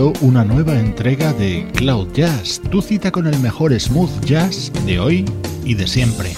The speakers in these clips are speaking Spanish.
Una nueva entrega de Cloud Jazz, tu cita con el mejor smooth jazz de hoy y de siempre.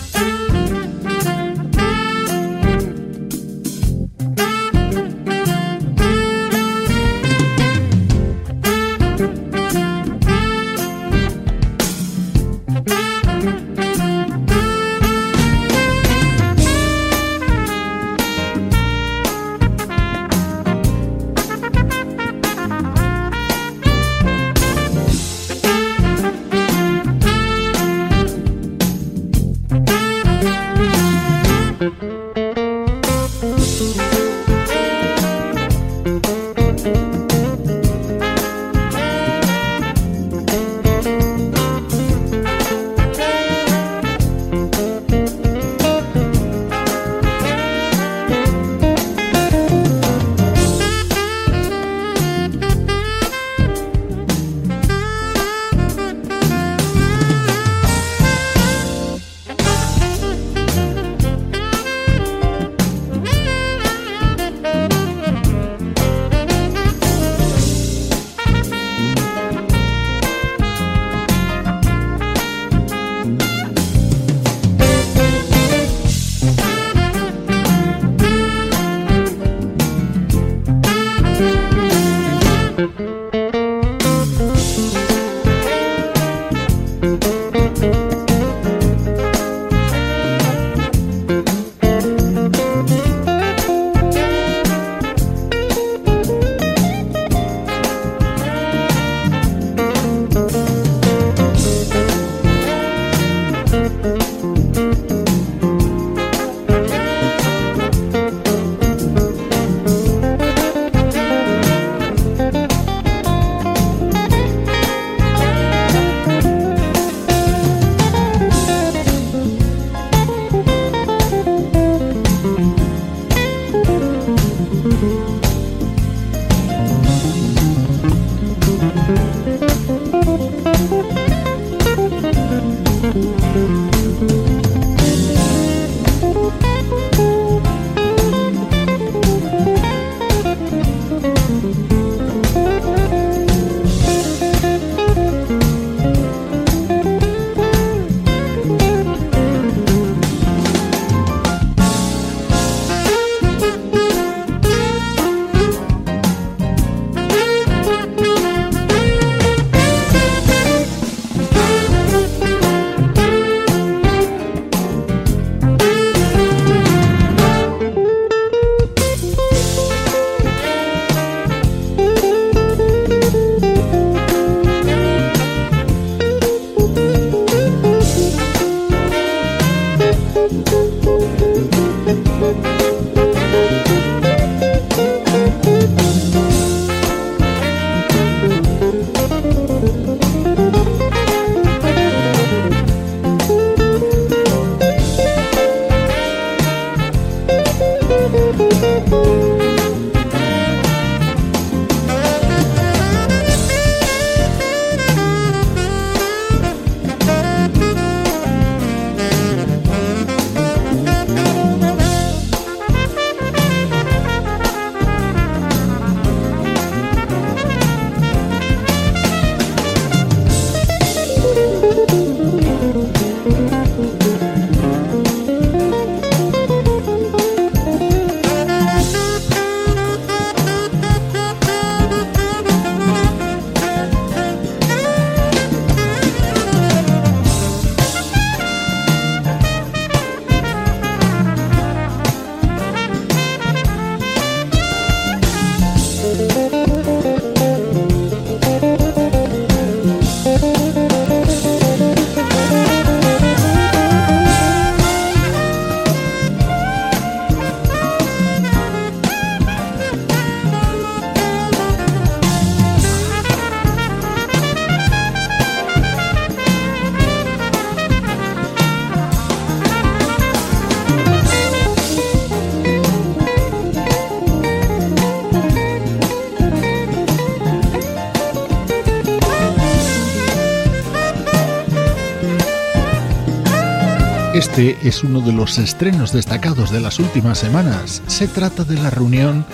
Este es uno de los estrenos destacados de las últimas semanas. Se trata de la reunión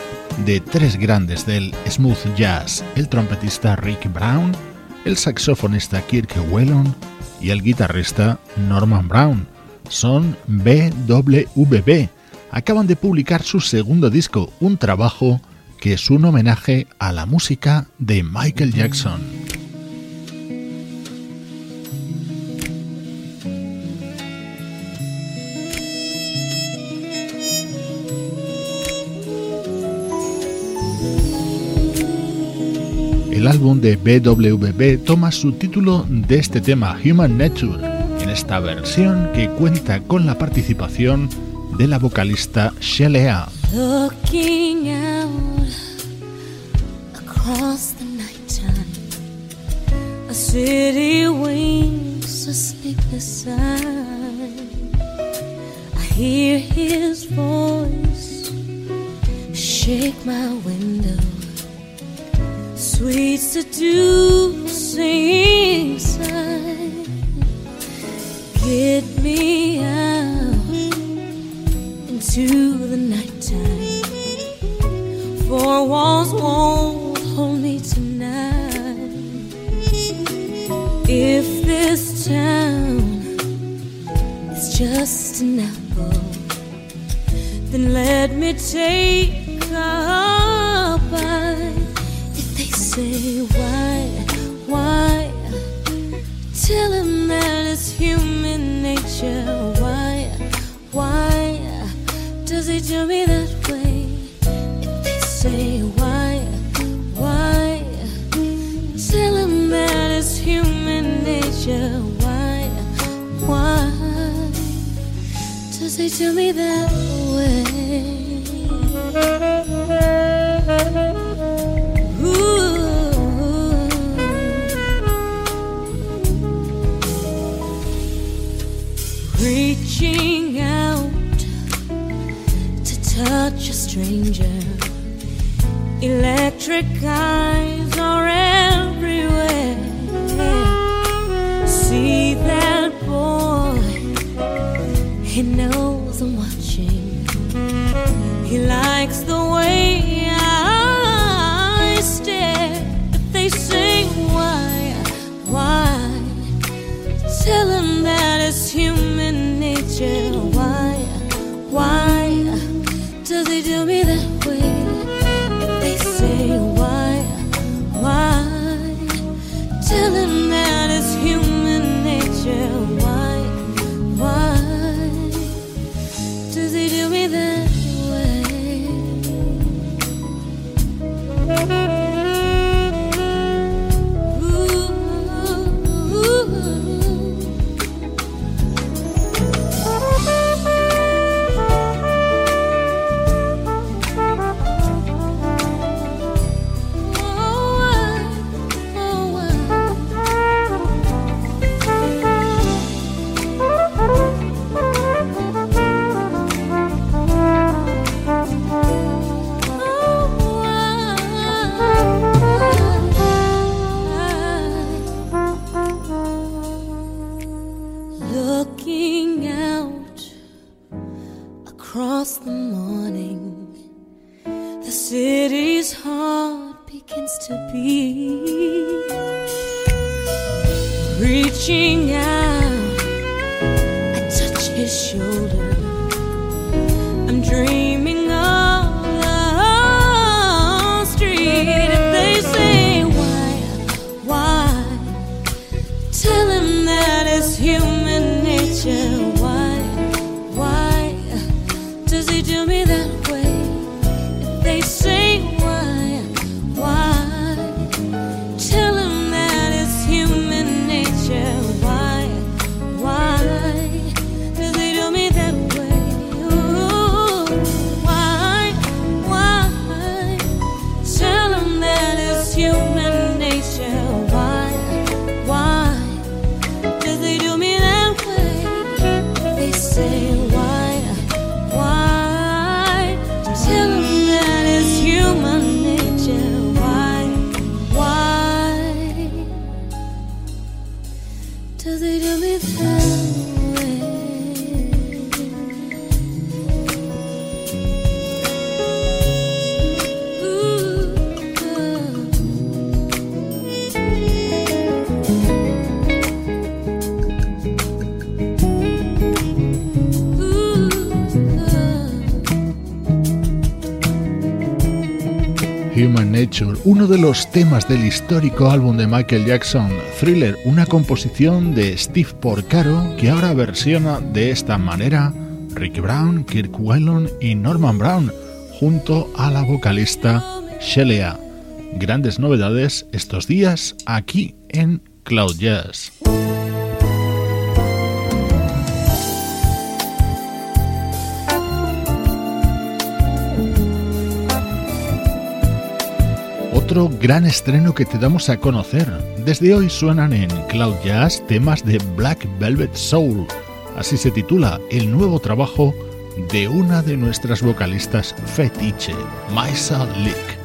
de tres grandes del smooth jazz, el trompetista Rick Brown, el saxofonista Kirk Whelan y el guitarrista Norman Brown. Son BWB. Acaban de publicar su segundo disco, un trabajo que es un homenaje a la música de Michael Jackson. Álbum de BWB toma su título de este tema, Human Nature, en esta versión que cuenta con la participación de la vocalista Shelea. Hear his voice shake my window. Sweet seducing sign. Get me out into the nighttime. Four walls won't hold me tonight. If this town is just an apple, then let me take a bite say why, why? Tell him that it's human nature. Why, why does he do me that way? If they say why, why? Tell him that it's human nature. Why, why does he do me that way? trick kind. Human Nature, uno de los temas del histórico álbum de Michael Jackson, Thriller, una composición de Steve Porcaro que ahora versiona de esta manera Ricky Brown, Kirk Whelan y Norman Brown, junto a la vocalista Shelia. Grandes novedades estos días aquí en Cloud Jazz. Otro gran estreno que te damos a conocer. Desde hoy suenan en Cloud Jazz temas de Black Velvet Soul. Así se titula el nuevo trabajo de una de nuestras vocalistas fetiche, Maisa Lick.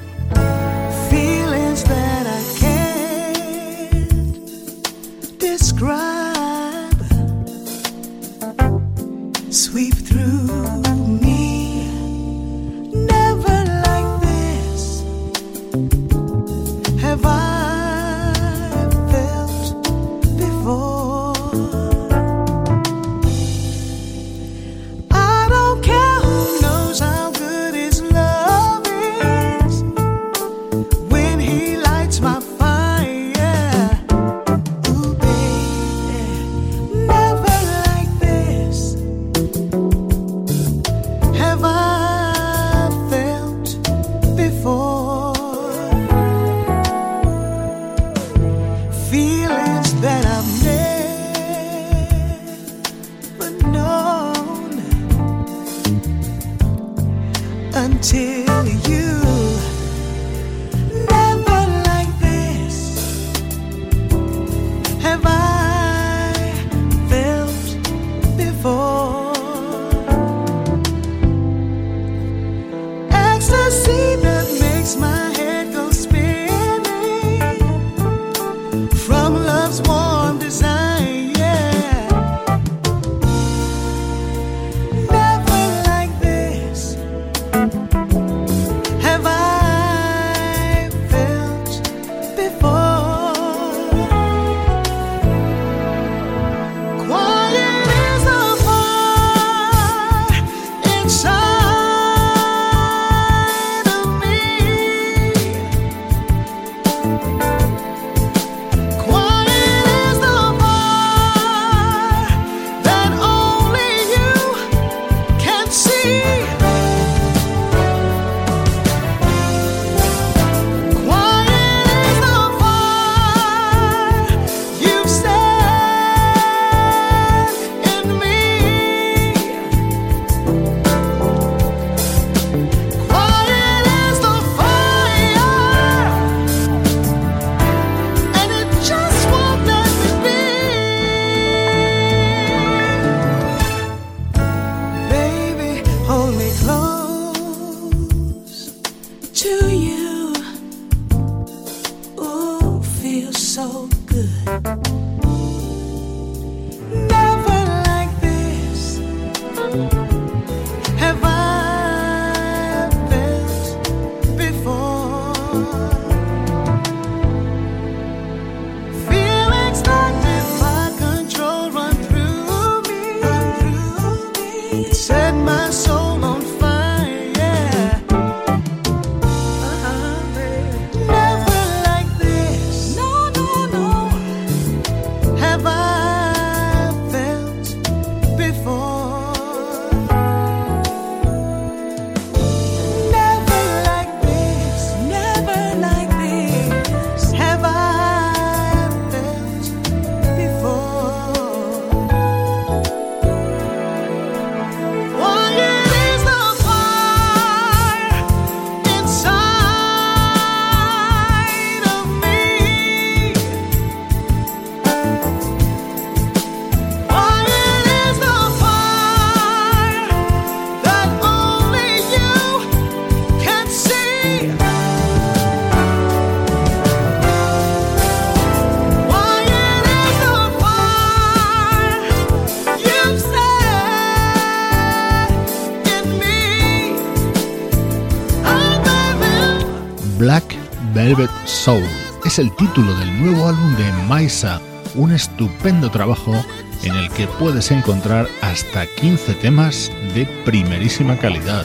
es el título del nuevo álbum de Maisa, un estupendo trabajo en el que puedes encontrar hasta 15 temas de primerísima calidad.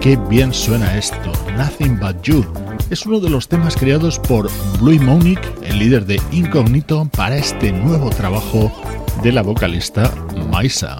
Qué bien suena esto, Nothing But You. Es uno de los temas creados por Blue Monique, el líder de Incognito, para este nuevo trabajo de la vocalista Maisa.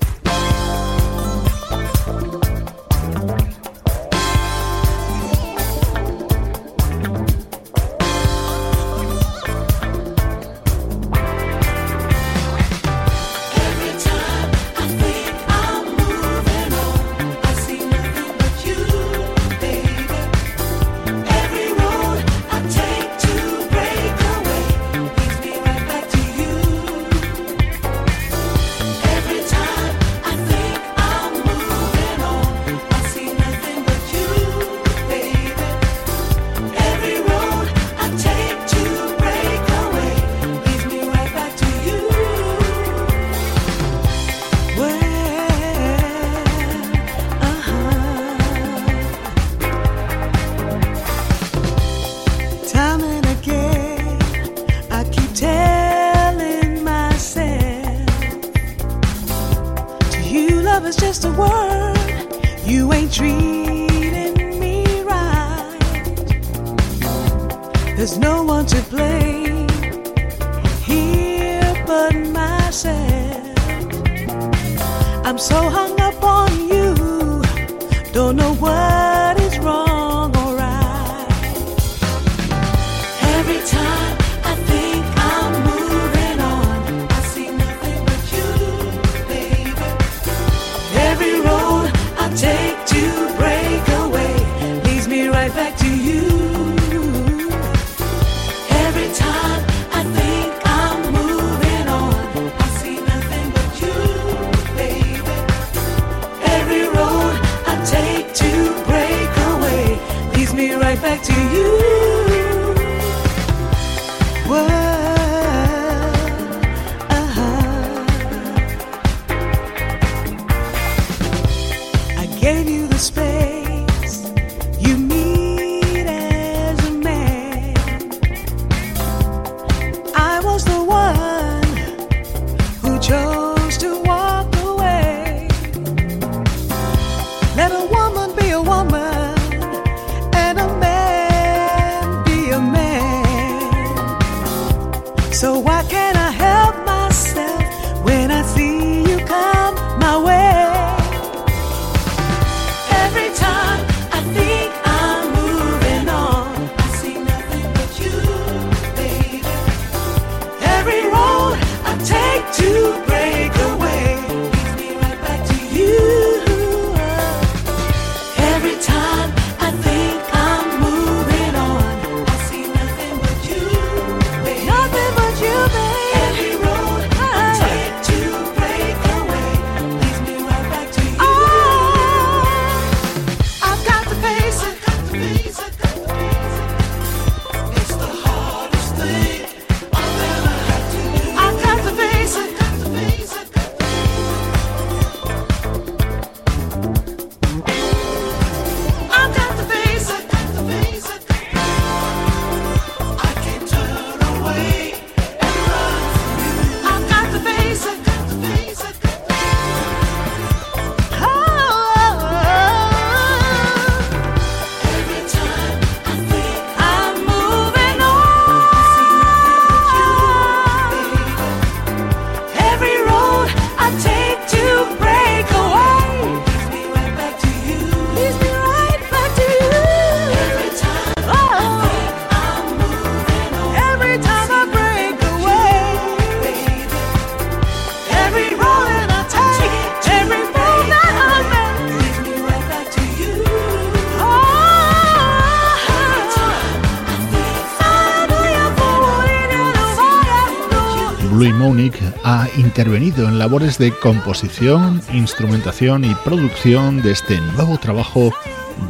Intervenido en labores de composición, instrumentación y producción de este nuevo trabajo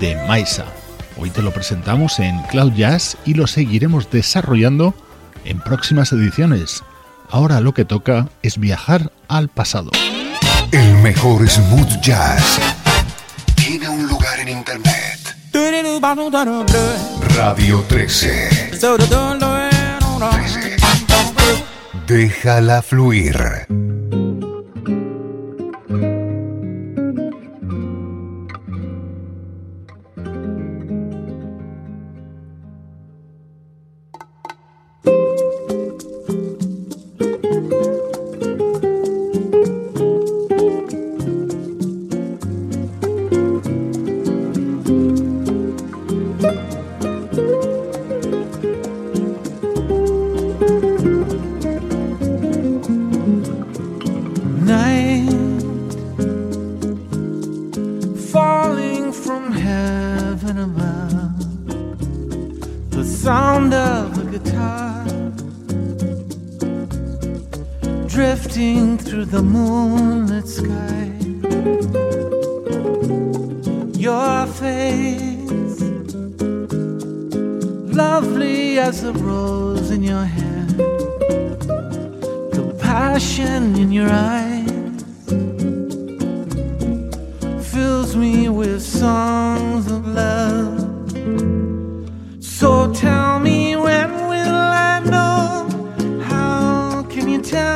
de Maisa. Hoy te lo presentamos en Cloud Jazz y lo seguiremos desarrollando en próximas ediciones. Ahora lo que toca es viajar al pasado. El mejor smooth jazz tiene un lugar en internet. Radio 13. 13. Déjala fluir.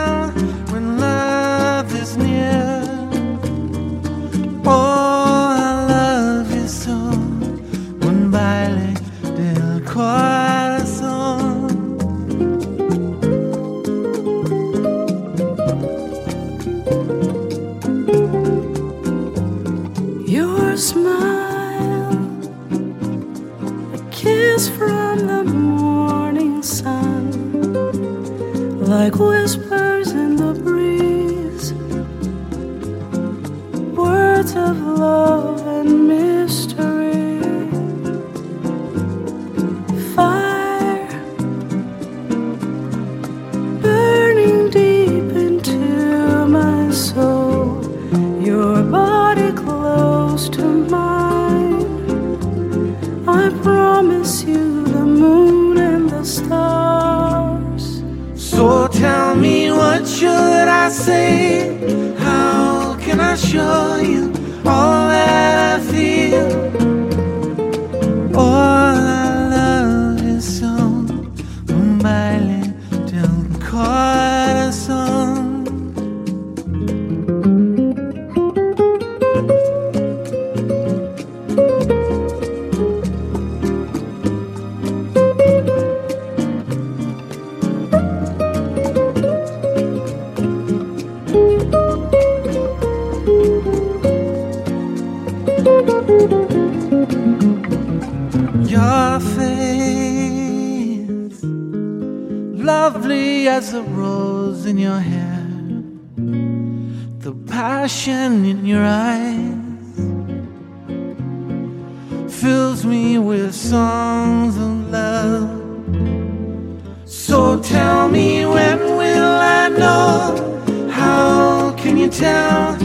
You fills me with songs of love. So tell me when will I know? How can you tell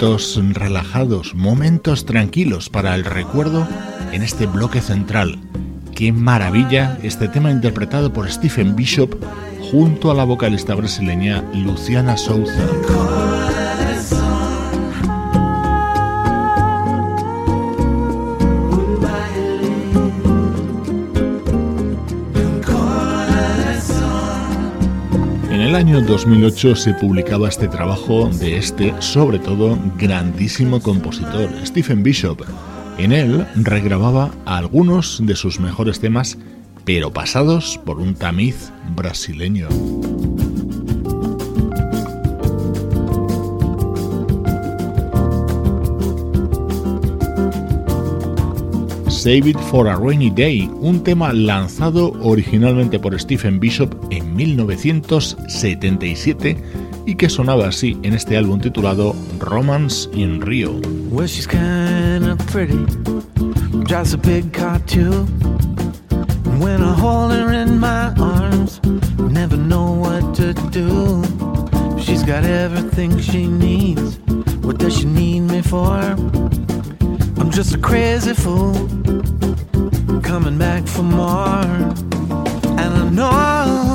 Momentos relajados, momentos tranquilos para el recuerdo en este bloque central. Qué maravilla este tema interpretado por Stephen Bishop junto a la vocalista brasileña Luciana Souza. Año 2008 se publicaba este trabajo de este, sobre todo, grandísimo compositor, Stephen Bishop. En él regrababa algunos de sus mejores temas, pero pasados por un tamiz brasileño. Save It for a Rainy Day, un tema lanzado originalmente por Stephen Bishop en 1977 y que sonaba así en este álbum titulado Romance in Rio. She's kinda pretty, drives a big car when I hold her in my arms, never know what to do. She's got everything she needs. What does she need me for? I'm just a crazy fool, coming back for more. And I know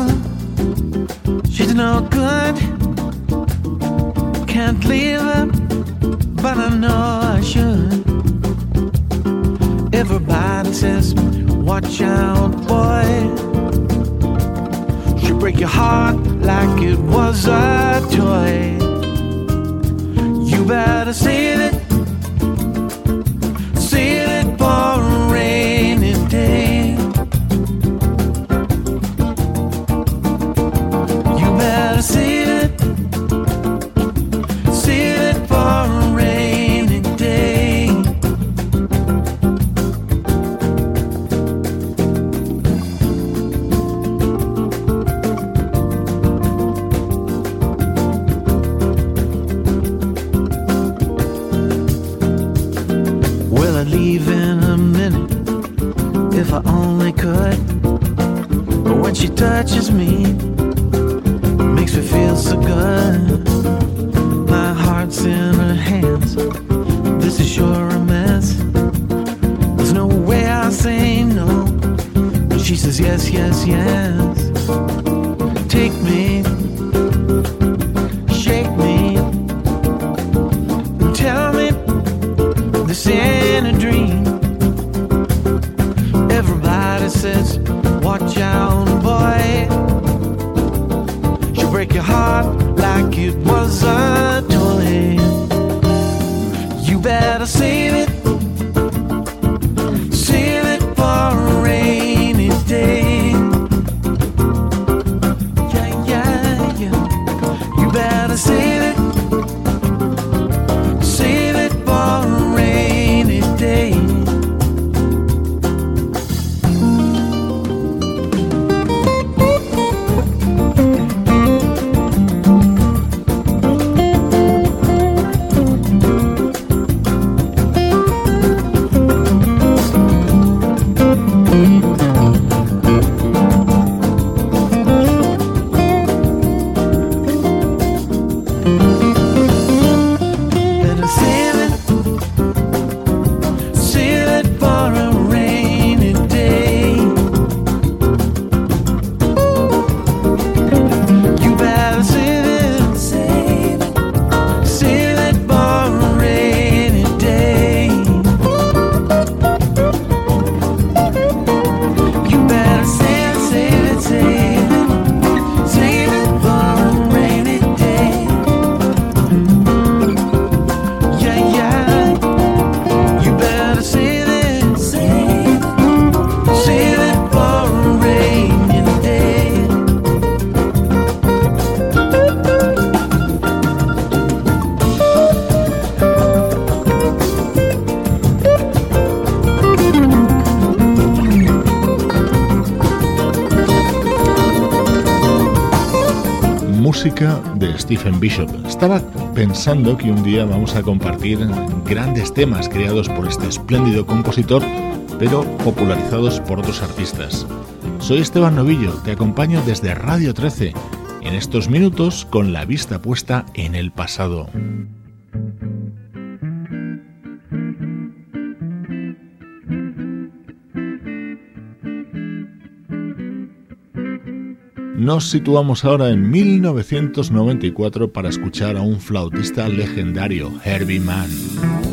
no good, can't leave her but I know I should. Everybody says, watch out, boy. She'll break your heart like it was a toy. You better save it, You better save it, Stephen Bishop. Estaba pensando que un día vamos a compartir grandes temas creados por este espléndido compositor, pero popularizados por otros artistas. Soy Esteban Novillo, te acompaño desde Radio 13, en estos minutos con la vista puesta en el pasado. Nos situamos ahora en 1994 para escuchar a un flautista legendario, Herbie Mann.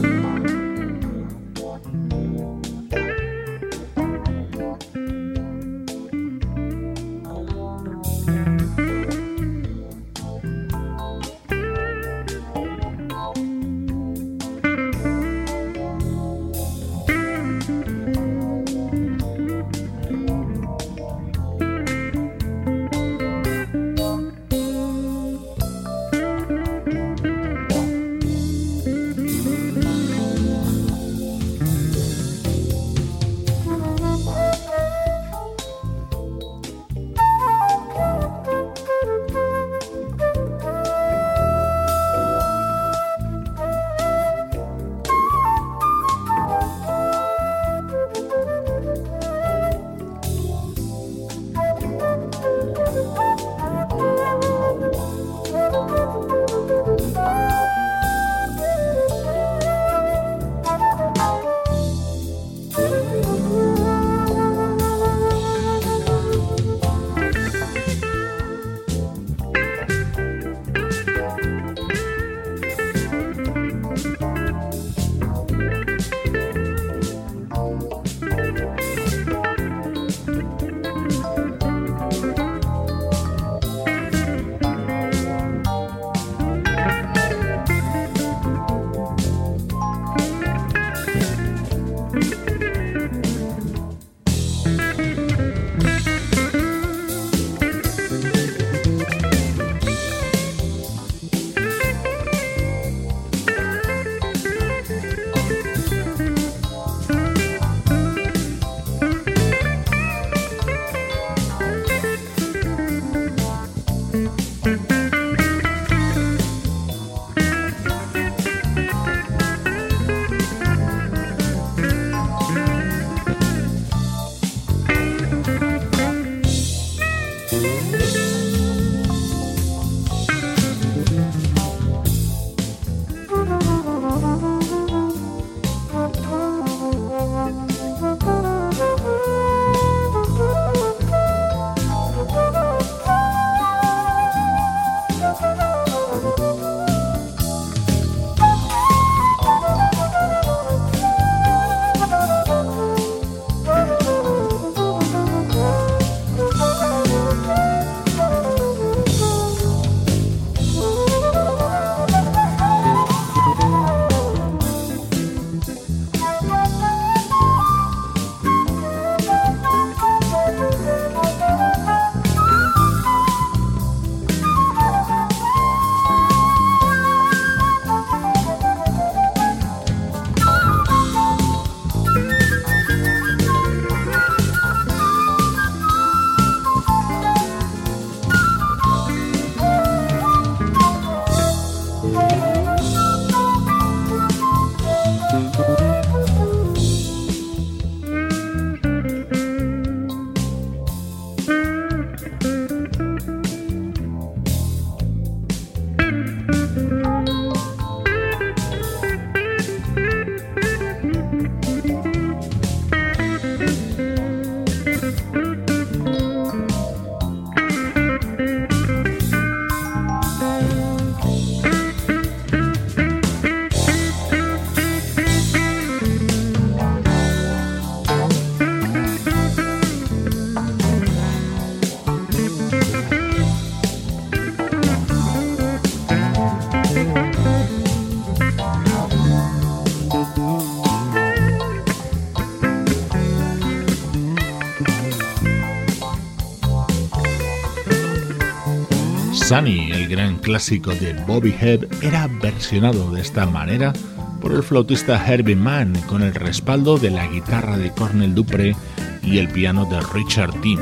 Sunny, el gran clásico de Bobby Hebb, era versionado de esta manera por el flautista Herbie Mann con el respaldo de la guitarra de Cornel Dupre y el piano de Richard T.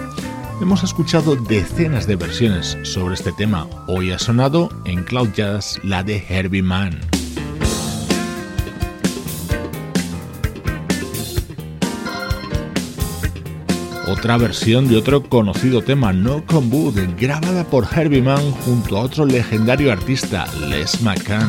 Hemos escuchado decenas de versiones sobre este tema. Hoy ha sonado en Cloud Jazz la de Herbie Mann. Otra versión de otro conocido tema, No Con grabada por Herbie Mann junto a otro legendario artista, Les McCann.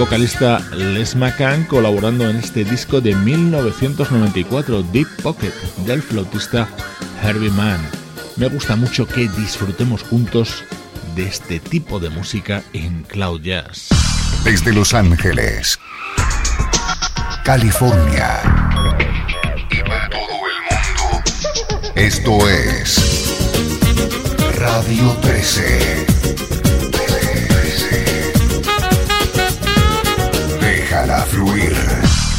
Vocalista Les McCann colaborando en este disco de 1994, Deep Pocket, del flautista Herbie Mann. Me gusta mucho que disfrutemos juntos de este tipo de música en Cloud Jazz. Desde Los Ángeles, California y para todo el mundo, esto es Radio 13. Déjala fluir.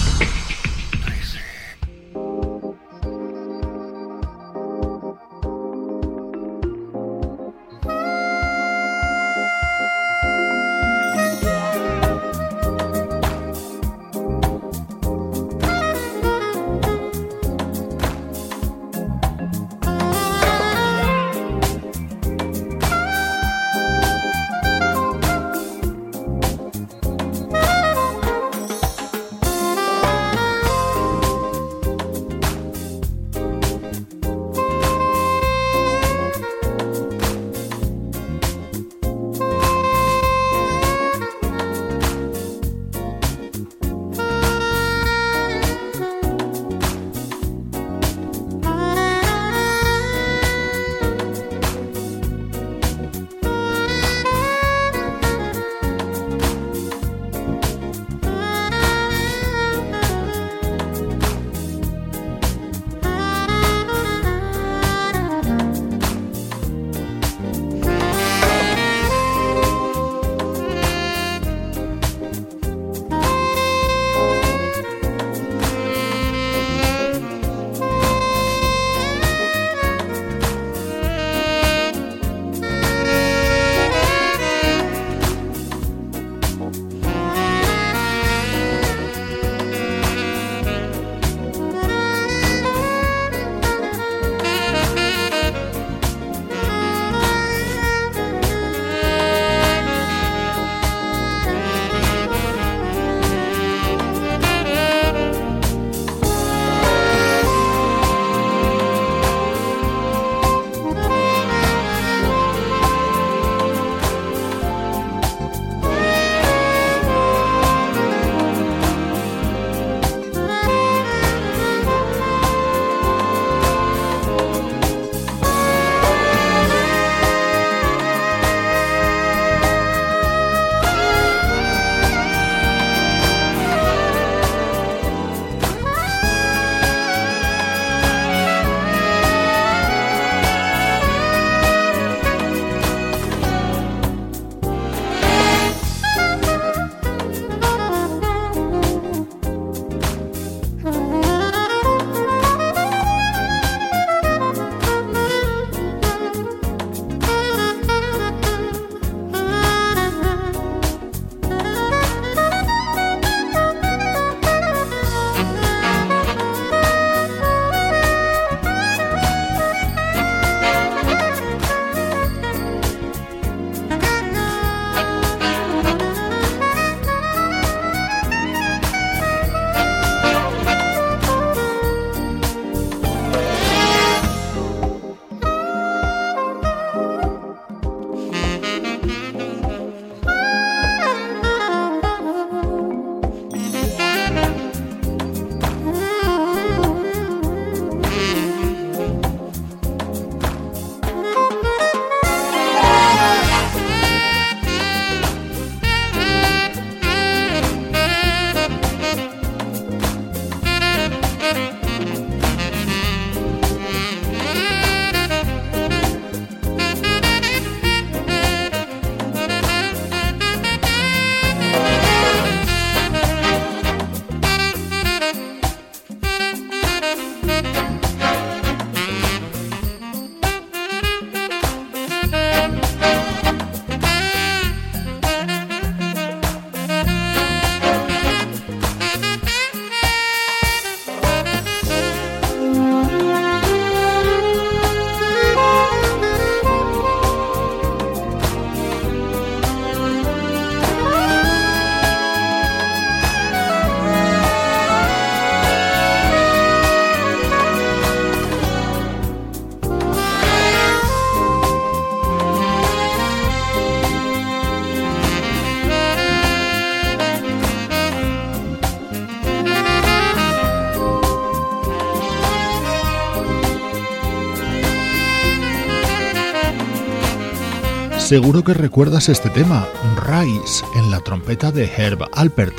Seguro que recuerdas este tema, Rise, en la trompeta de Herb Alpert.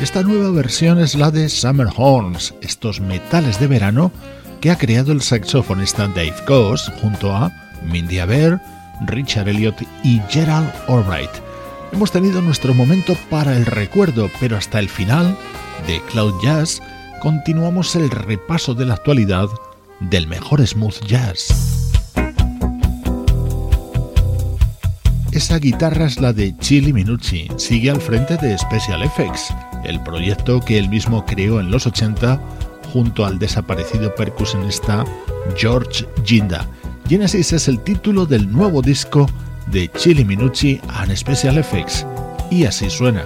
Esta nueva versión es la de Summer Horns, estos metales de verano que ha creado el saxofonista Dave Coase junto a Mindy Aber, Richard Elliot y Gerald Albright. Hemos tenido nuestro momento para el recuerdo, pero hasta el final de Cloud Jazz continuamos el repaso de la actualidad del mejor smooth jazz. Esa guitarra es la de Chili Minucci, sigue al frente de Special Effects, el proyecto que él mismo creó en los 80 junto al desaparecido percusionista George Ginda. Genesis es el título del nuevo disco de Chili Minucci and Special Effects, y así suena.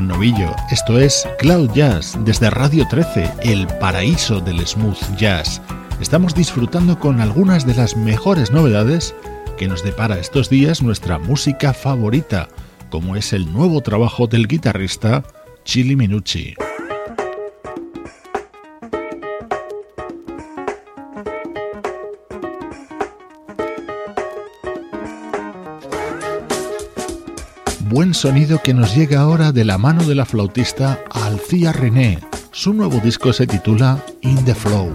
Novillo. Esto es Cloud Jazz desde Radio 13, el paraíso del smooth jazz. Estamos disfrutando con algunas de las mejores novedades que nos depara estos días nuestra música favorita, como es el nuevo trabajo del guitarrista Chili Minucci. Buen sonido que nos llega ahora de la mano de la flautista Alcia René. Su nuevo disco se titula In the Flow.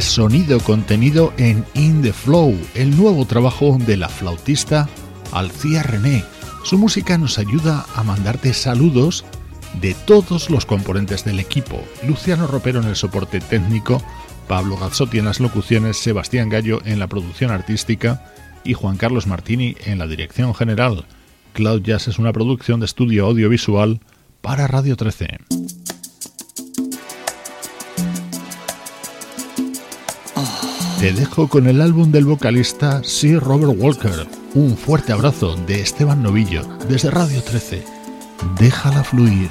Sonido contenido en In the Flow, el nuevo trabajo de la flautista Alcia René. Su música nos ayuda a mandarte saludos de todos los componentes del equipo. Luciano Ropero en el soporte técnico, Pablo Gazzotti en las locuciones, Sebastián Gallo en la producción artística y Juan Carlos Martini en la dirección general. Cloud Jazz es una producción de estudio audiovisual para Radio 13. Te dejo con el álbum del vocalista Sir Robert Walker. Un fuerte abrazo de Esteban Novillo desde Radio 13. Déjala fluir.